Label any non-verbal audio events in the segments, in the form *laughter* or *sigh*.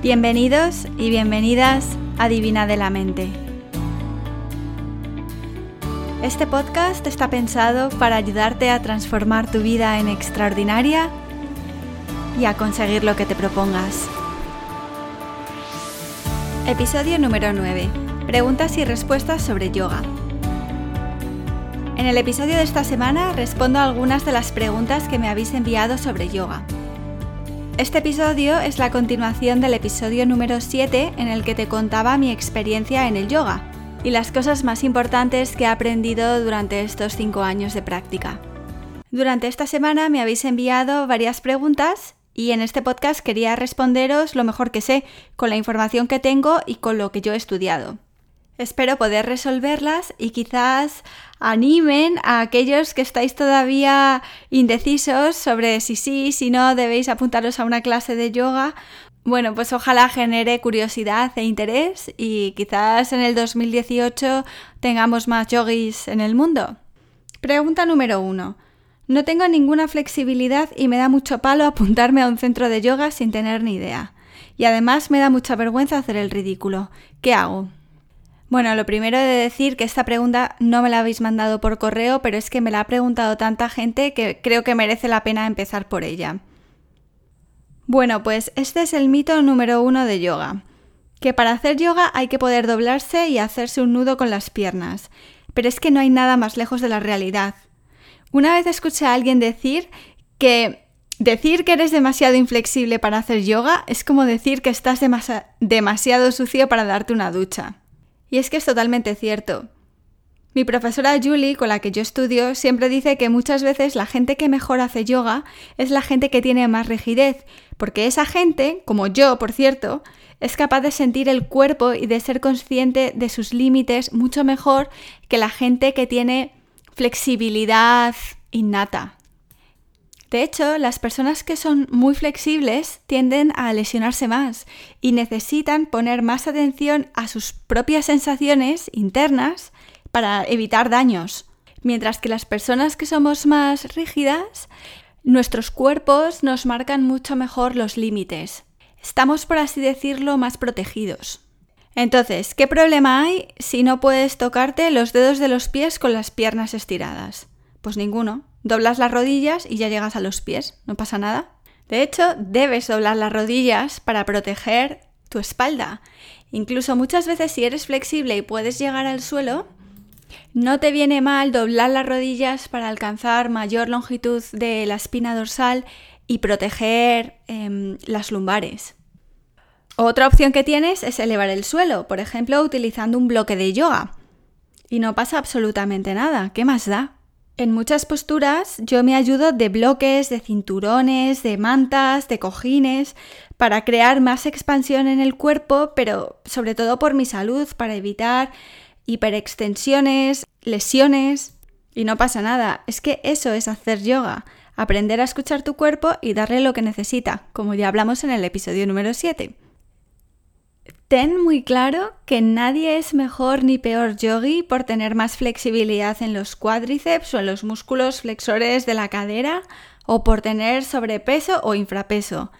Bienvenidos y bienvenidas a Divina de la Mente. Este podcast está pensado para ayudarte a transformar tu vida en extraordinaria y a conseguir lo que te propongas. Episodio número 9. Preguntas y respuestas sobre yoga. En el episodio de esta semana respondo a algunas de las preguntas que me habéis enviado sobre yoga. Este episodio es la continuación del episodio número 7 en el que te contaba mi experiencia en el yoga y las cosas más importantes que he aprendido durante estos 5 años de práctica. Durante esta semana me habéis enviado varias preguntas y en este podcast quería responderos lo mejor que sé, con la información que tengo y con lo que yo he estudiado. Espero poder resolverlas y quizás animen a aquellos que estáis todavía indecisos sobre si sí, si no debéis apuntaros a una clase de yoga. Bueno, pues ojalá genere curiosidad e interés y quizás en el 2018 tengamos más yogis en el mundo. Pregunta número uno. No tengo ninguna flexibilidad y me da mucho palo apuntarme a un centro de yoga sin tener ni idea. Y además me da mucha vergüenza hacer el ridículo. ¿Qué hago? Bueno, lo primero de decir que esta pregunta no me la habéis mandado por correo, pero es que me la ha preguntado tanta gente que creo que merece la pena empezar por ella. Bueno, pues este es el mito número uno de yoga, que para hacer yoga hay que poder doblarse y hacerse un nudo con las piernas, pero es que no hay nada más lejos de la realidad. Una vez escuché a alguien decir que decir que eres demasiado inflexible para hacer yoga es como decir que estás demasiado sucio para darte una ducha. Y es que es totalmente cierto. Mi profesora Julie, con la que yo estudio, siempre dice que muchas veces la gente que mejor hace yoga es la gente que tiene más rigidez, porque esa gente, como yo, por cierto, es capaz de sentir el cuerpo y de ser consciente de sus límites mucho mejor que la gente que tiene flexibilidad innata. De hecho, las personas que son muy flexibles tienden a lesionarse más y necesitan poner más atención a sus propias sensaciones internas para evitar daños. Mientras que las personas que somos más rígidas, nuestros cuerpos nos marcan mucho mejor los límites. Estamos, por así decirlo, más protegidos. Entonces, ¿qué problema hay si no puedes tocarte los dedos de los pies con las piernas estiradas? Pues ninguno. Doblas las rodillas y ya llegas a los pies, no pasa nada. De hecho, debes doblar las rodillas para proteger tu espalda. Incluso muchas veces si eres flexible y puedes llegar al suelo, no te viene mal doblar las rodillas para alcanzar mayor longitud de la espina dorsal y proteger em, las lumbares. Otra opción que tienes es elevar el suelo, por ejemplo, utilizando un bloque de yoga. Y no pasa absolutamente nada. ¿Qué más da? En muchas posturas yo me ayudo de bloques, de cinturones, de mantas, de cojines, para crear más expansión en el cuerpo, pero sobre todo por mi salud, para evitar hiperextensiones, lesiones. Y no pasa nada, es que eso es hacer yoga, aprender a escuchar tu cuerpo y darle lo que necesita, como ya hablamos en el episodio número 7. Ten muy claro que nadie es mejor ni peor yogi por tener más flexibilidad en los cuádriceps o en los músculos flexores de la cadera o por tener sobrepeso o infrapeso.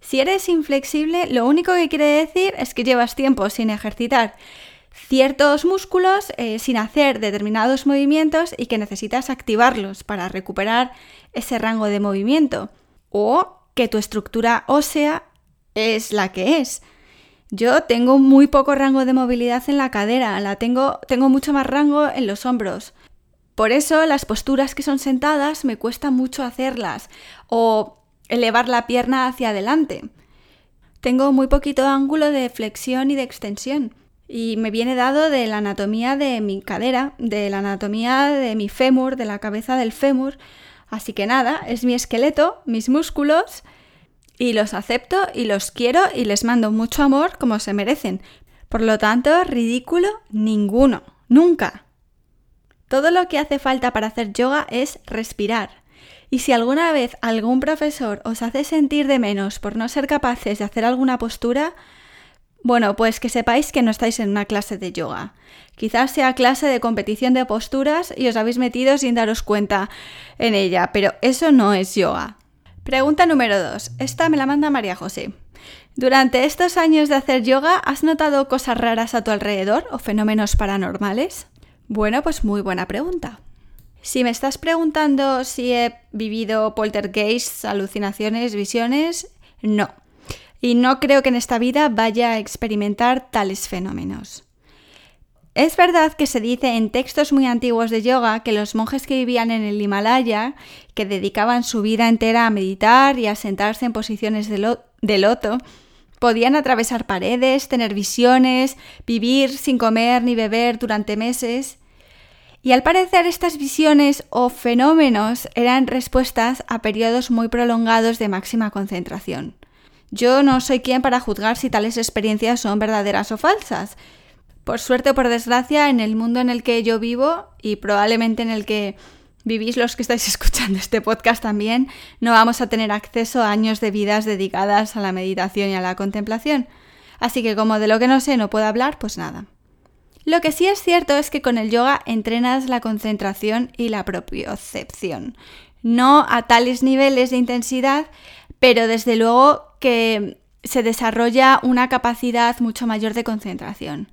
Si eres inflexible, lo único que quiere decir es que llevas tiempo sin ejercitar ciertos músculos, eh, sin hacer determinados movimientos y que necesitas activarlos para recuperar ese rango de movimiento. O que tu estructura ósea es la que es. Yo tengo muy poco rango de movilidad en la cadera, la tengo, tengo mucho más rango en los hombros. Por eso las posturas que son sentadas me cuesta mucho hacerlas o elevar la pierna hacia adelante. Tengo muy poquito ángulo de flexión y de extensión y me viene dado de la anatomía de mi cadera, de la anatomía de mi fémur, de la cabeza del fémur. Así que nada, es mi esqueleto, mis músculos y los acepto y los quiero y les mando mucho amor como se merecen. Por lo tanto, ridículo ninguno, nunca. Todo lo que hace falta para hacer yoga es respirar. Y si alguna vez algún profesor os hace sentir de menos por no ser capaces de hacer alguna postura, bueno, pues que sepáis que no estáis en una clase de yoga. Quizás sea clase de competición de posturas y os habéis metido sin daros cuenta en ella, pero eso no es yoga. Pregunta número 2. Esta me la manda María José. Durante estos años de hacer yoga, ¿has notado cosas raras a tu alrededor o fenómenos paranormales? Bueno, pues muy buena pregunta. Si me estás preguntando si he vivido poltergeists, alucinaciones, visiones, no. Y no creo que en esta vida vaya a experimentar tales fenómenos. Es verdad que se dice en textos muy antiguos de yoga que los monjes que vivían en el Himalaya, que dedicaban su vida entera a meditar y a sentarse en posiciones de, loto, podían atravesar paredes, tener visiones, vivir sin comer ni beber durante meses. Y al parecer estas visiones o fenómenos eran respuestas a periodos muy prolongados de máxima concentración. Yo no soy quien para juzgar si tales experiencias son verdaderas o falsas. Por suerte o por desgracia, en el mundo en el que yo vivo y probablemente en el que vivís los que estáis *laughs* escuchando este podcast también, no vamos a tener acceso a años de vidas dedicadas a la meditación y a la contemplación. Así que como de lo que no sé no puedo hablar, pues nada. Lo que sí es cierto es que con el yoga entrenas la concentración y la propiocepción. No a tales niveles de intensidad, pero desde luego que se desarrolla una capacidad mucho mayor de concentración.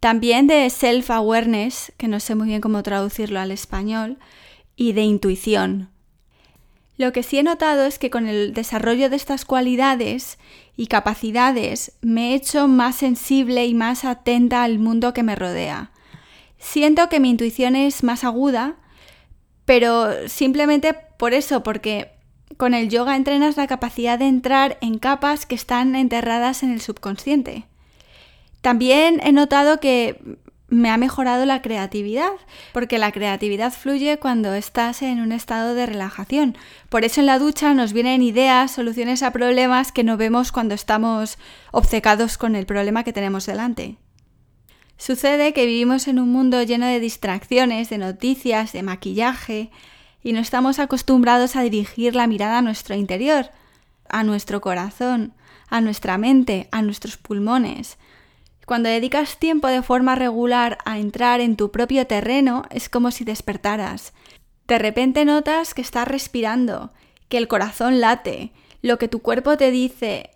También de self-awareness, que no sé muy bien cómo traducirlo al español, y de intuición. Lo que sí he notado es que con el desarrollo de estas cualidades y capacidades me he hecho más sensible y más atenta al mundo que me rodea. Siento que mi intuición es más aguda, pero simplemente por eso, porque con el yoga entrenas la capacidad de entrar en capas que están enterradas en el subconsciente. También he notado que me ha mejorado la creatividad, porque la creatividad fluye cuando estás en un estado de relajación. Por eso en la ducha nos vienen ideas, soluciones a problemas que no vemos cuando estamos obcecados con el problema que tenemos delante. Sucede que vivimos en un mundo lleno de distracciones, de noticias, de maquillaje, y no estamos acostumbrados a dirigir la mirada a nuestro interior, a nuestro corazón, a nuestra mente, a nuestros pulmones. Cuando dedicas tiempo de forma regular a entrar en tu propio terreno, es como si despertaras. De repente notas que estás respirando, que el corazón late, lo que tu cuerpo te dice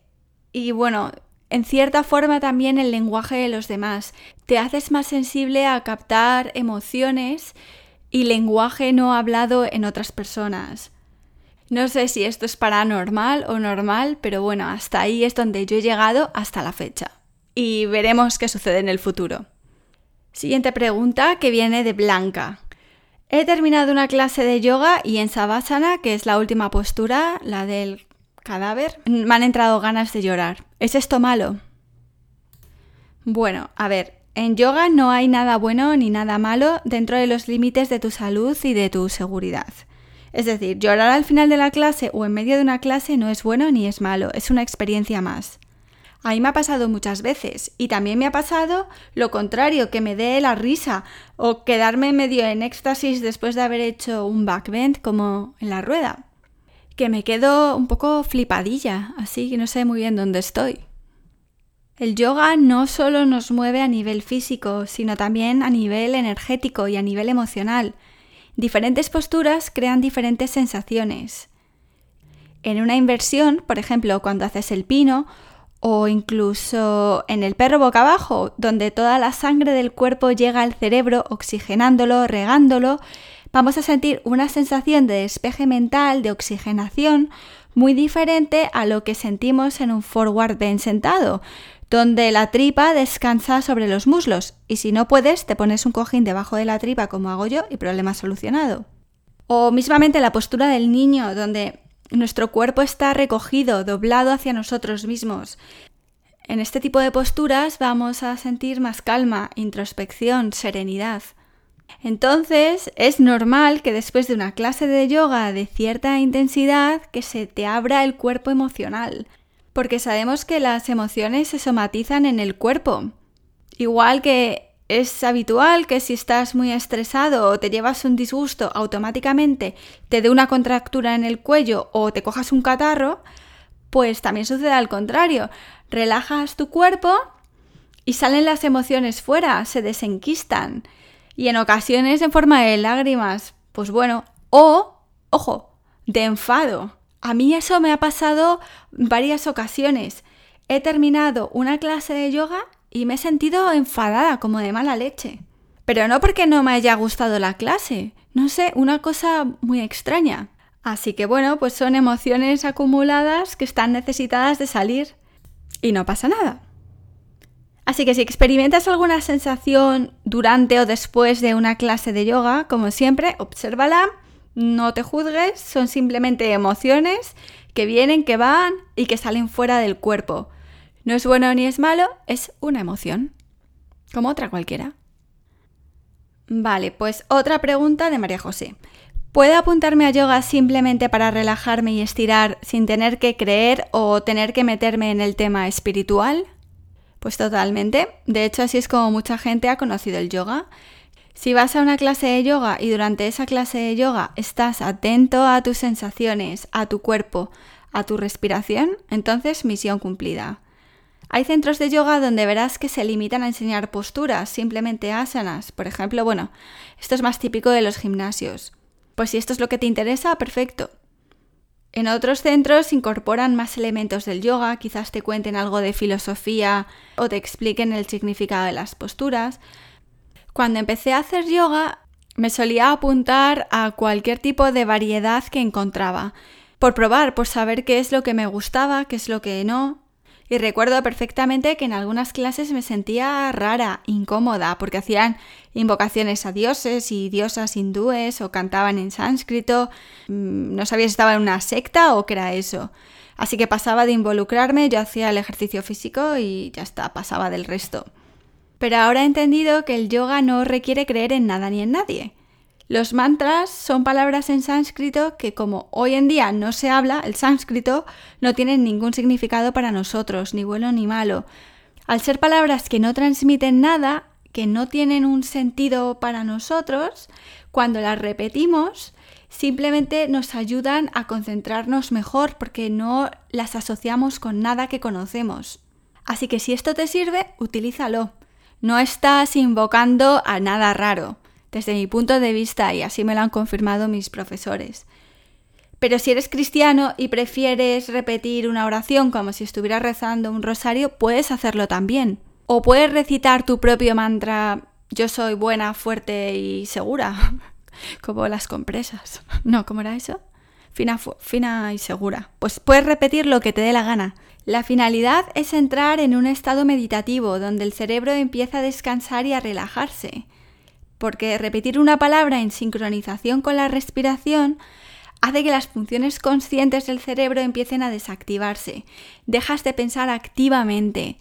y bueno, en cierta forma también el lenguaje de los demás. Te haces más sensible a captar emociones y lenguaje no hablado en otras personas. No sé si esto es paranormal o normal, pero bueno, hasta ahí es donde yo he llegado hasta la fecha. Y veremos qué sucede en el futuro. Siguiente pregunta que viene de Blanca. He terminado una clase de yoga y en Savasana, que es la última postura, la del cadáver, me han entrado ganas de llorar. ¿Es esto malo? Bueno, a ver, en yoga no hay nada bueno ni nada malo dentro de los límites de tu salud y de tu seguridad. Es decir, llorar al final de la clase o en medio de una clase no es bueno ni es malo, es una experiencia más. A mí me ha pasado muchas veces y también me ha pasado lo contrario, que me dé la risa o quedarme medio en éxtasis después de haber hecho un backbend como en la rueda. Que me quedo un poco flipadilla, así que no sé muy bien dónde estoy. El yoga no solo nos mueve a nivel físico, sino también a nivel energético y a nivel emocional. Diferentes posturas crean diferentes sensaciones. En una inversión, por ejemplo, cuando haces el pino, o incluso en el perro boca abajo, donde toda la sangre del cuerpo llega al cerebro oxigenándolo, regándolo, vamos a sentir una sensación de despeje mental, de oxigenación, muy diferente a lo que sentimos en un forward bend sentado, donde la tripa descansa sobre los muslos y si no puedes te pones un cojín debajo de la tripa como hago yo y problema solucionado. O mismamente la postura del niño donde nuestro cuerpo está recogido, doblado hacia nosotros mismos. En este tipo de posturas vamos a sentir más calma, introspección, serenidad. Entonces es normal que después de una clase de yoga de cierta intensidad que se te abra el cuerpo emocional, porque sabemos que las emociones se somatizan en el cuerpo. Igual que es habitual que si estás muy estresado o te llevas un disgusto, automáticamente te dé una contractura en el cuello o te cojas un catarro, pues también sucede al contrario. Relajas tu cuerpo y salen las emociones fuera, se desenquistan. Y en ocasiones en forma de lágrimas. Pues bueno, o, ojo, de enfado. A mí eso me ha pasado varias ocasiones. he terminado una clase de yoga y me he sentido enfadada, como de mala leche. Pero no porque no me haya gustado la clase, no sé, una cosa muy extraña. Así que bueno, pues son emociones acumuladas que están necesitadas de salir y no pasa nada. Así que si experimentas alguna sensación durante o después de una clase de yoga, como siempre, obsérvala, no te juzgues, son simplemente emociones que vienen, que van y que salen fuera del cuerpo. No es bueno ni es malo, es una emoción, como otra cualquiera. Vale, pues otra pregunta de María José. ¿Puedo apuntarme a yoga simplemente para relajarme y estirar sin tener que creer o tener que meterme en el tema espiritual? Pues totalmente. De hecho, así es como mucha gente ha conocido el yoga. Si vas a una clase de yoga y durante esa clase de yoga estás atento a tus sensaciones, a tu cuerpo, a tu respiración, entonces misión cumplida. Hay centros de yoga donde verás que se limitan a enseñar posturas, simplemente asanas. Por ejemplo, bueno, esto es más típico de los gimnasios. Pues si esto es lo que te interesa, perfecto. En otros centros incorporan más elementos del yoga, quizás te cuenten algo de filosofía o te expliquen el significado de las posturas. Cuando empecé a hacer yoga, me solía apuntar a cualquier tipo de variedad que encontraba, por probar, por saber qué es lo que me gustaba, qué es lo que no, y recuerdo perfectamente que en algunas clases me sentía rara, incómoda, porque hacían invocaciones a dioses y diosas hindúes o cantaban en sánscrito. Mm, no sabía si estaba en una secta o qué era eso. Así que pasaba de involucrarme, yo hacía el ejercicio físico y ya está, pasaba del resto. Pero ahora he entendido que el yoga no requiere creer en nada ni en nadie. Los mantras son palabras en sánscrito que como hoy en día no se habla, el sánscrito no tienen ningún significado para nosotros, ni bueno ni malo. Al ser palabras que no transmiten nada, que no tienen un sentido para nosotros, cuando las repetimos, simplemente nos ayudan a concentrarnos mejor porque no las asociamos con nada que conocemos. Así que si esto te sirve, utilízalo. No estás invocando a nada raro desde mi punto de vista y así me lo han confirmado mis profesores. Pero si eres cristiano y prefieres repetir una oración como si estuvieras rezando un rosario, puedes hacerlo también. O puedes recitar tu propio mantra yo soy buena, fuerte y segura, *laughs* como las compresas. *laughs* No, ¿cómo era eso? Fina, fina y segura. Pues puedes repetir lo que te dé la gana. La finalidad es entrar en un estado meditativo donde el cerebro empieza a descansar y a relajarse porque repetir una palabra en sincronización con la respiración hace que las funciones conscientes del cerebro empiecen a desactivarse. Dejas de pensar activamente.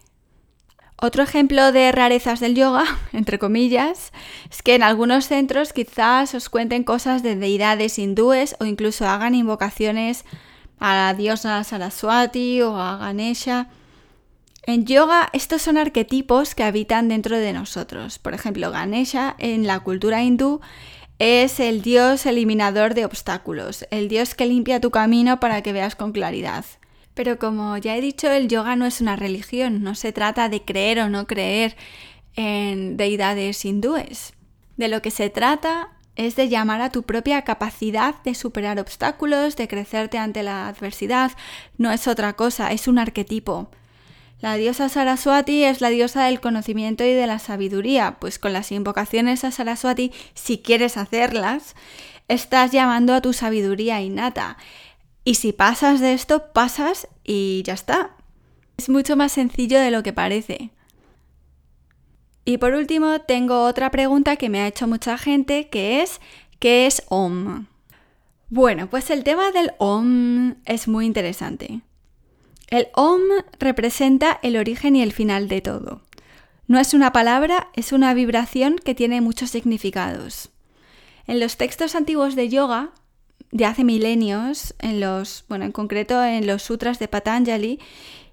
Otro ejemplo de rarezas del yoga, *laughs* entre comillas, es que en algunos centros quizás os cuenten cosas de deidades hindúes o incluso hagan invocaciones a la diosa Saraswati o a Ganesha. En yoga, estos son arquetipos que habitan dentro de nosotros. Por ejemplo, Ganesha en la cultura hindú es el dios eliminador de obstáculos, el dios que limpia tu camino para que veas con claridad. Pero como ya he dicho, el yoga no es una religión, no se trata de creer o no creer en deidades hindúes. De lo que se trata es de llamar a tu propia capacidad de superar obstáculos, de crecerte ante la adversidad. No es otra cosa, es un arquetipo. La diosa Saraswati es la diosa del conocimiento y de la sabiduría, pues con las invocaciones a Saraswati, si quieres hacerlas, estás llamando a tu sabiduría innata. Y si pasas de esto, pasas y ya está. Es mucho más sencillo de lo que parece. Y por último, tengo otra pregunta que me ha hecho mucha gente, que es ¿qué es OM? Bueno, pues el tema del OM es muy interesante. El OM representa el origen y el final de todo. No es una palabra, es una vibración que tiene muchos significados. En los textos antiguos de yoga, de hace milenios, en los, bueno, en concreto en los sutras de Patanjali,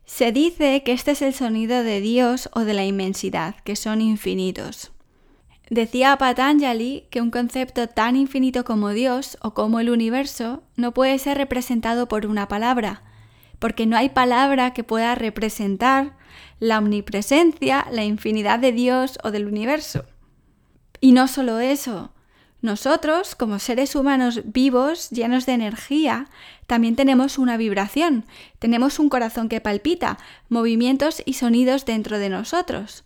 se dice que este es el sonido de Dios o de la inmensidad, que son infinitos. Decía Patanjali que un concepto tan infinito como Dios o como el universo no puede ser representado por una palabra, porque no hay palabra que pueda representar la omnipresencia, la infinidad de Dios o del universo. Y no solo eso, Nosotros, como seres humanos vivos, llenos de energía, también tenemos una vibración, tenemos un corazón que palpita, movimientos y sonidos dentro de nosotros.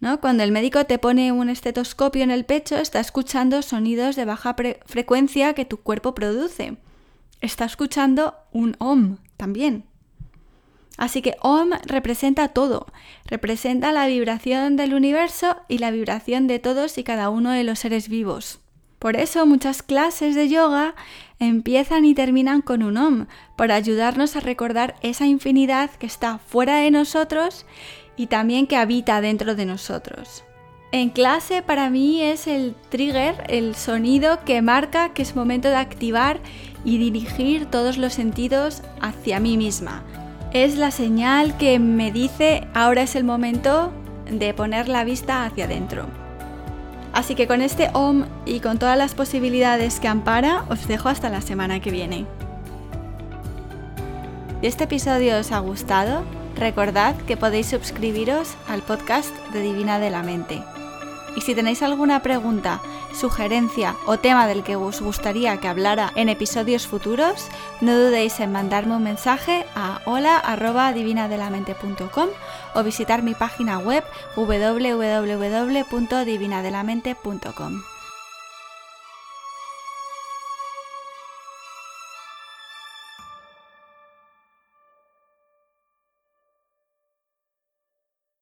¿no? Cuando el médico te pone un estetoscopio en el pecho, está escuchando sonidos de baja frecuencia que tu cuerpo produce. Está escuchando un OM también. Así que OM representa todo, representa la vibración del universo y la vibración de todos y cada uno de los seres vivos. Por eso muchas clases de yoga empiezan y terminan con un OM, para ayudarnos a recordar esa infinidad que está fuera de nosotros y también que habita dentro de nosotros. En clase para mí es el trigger, el sonido que marca que es momento de activar y dirigir todos los sentidos hacia mí misma, es la señal que me dice ahora es el momento de poner la vista hacia adentro. Así que con este OM y con todas las posibilidades que ampara, os dejo hasta la semana que viene. Si este episodio os ha gustado, recordad que podéis suscribiros al podcast de Divina de la Mente. Y si tenéis alguna pregunta, sugerencia o tema del que os gustaría que hablara en episodios futuros, no dudéis en mandarme un mensaje a hola.divinadelamente.com o visitar mi página web www.divinadelamente.com.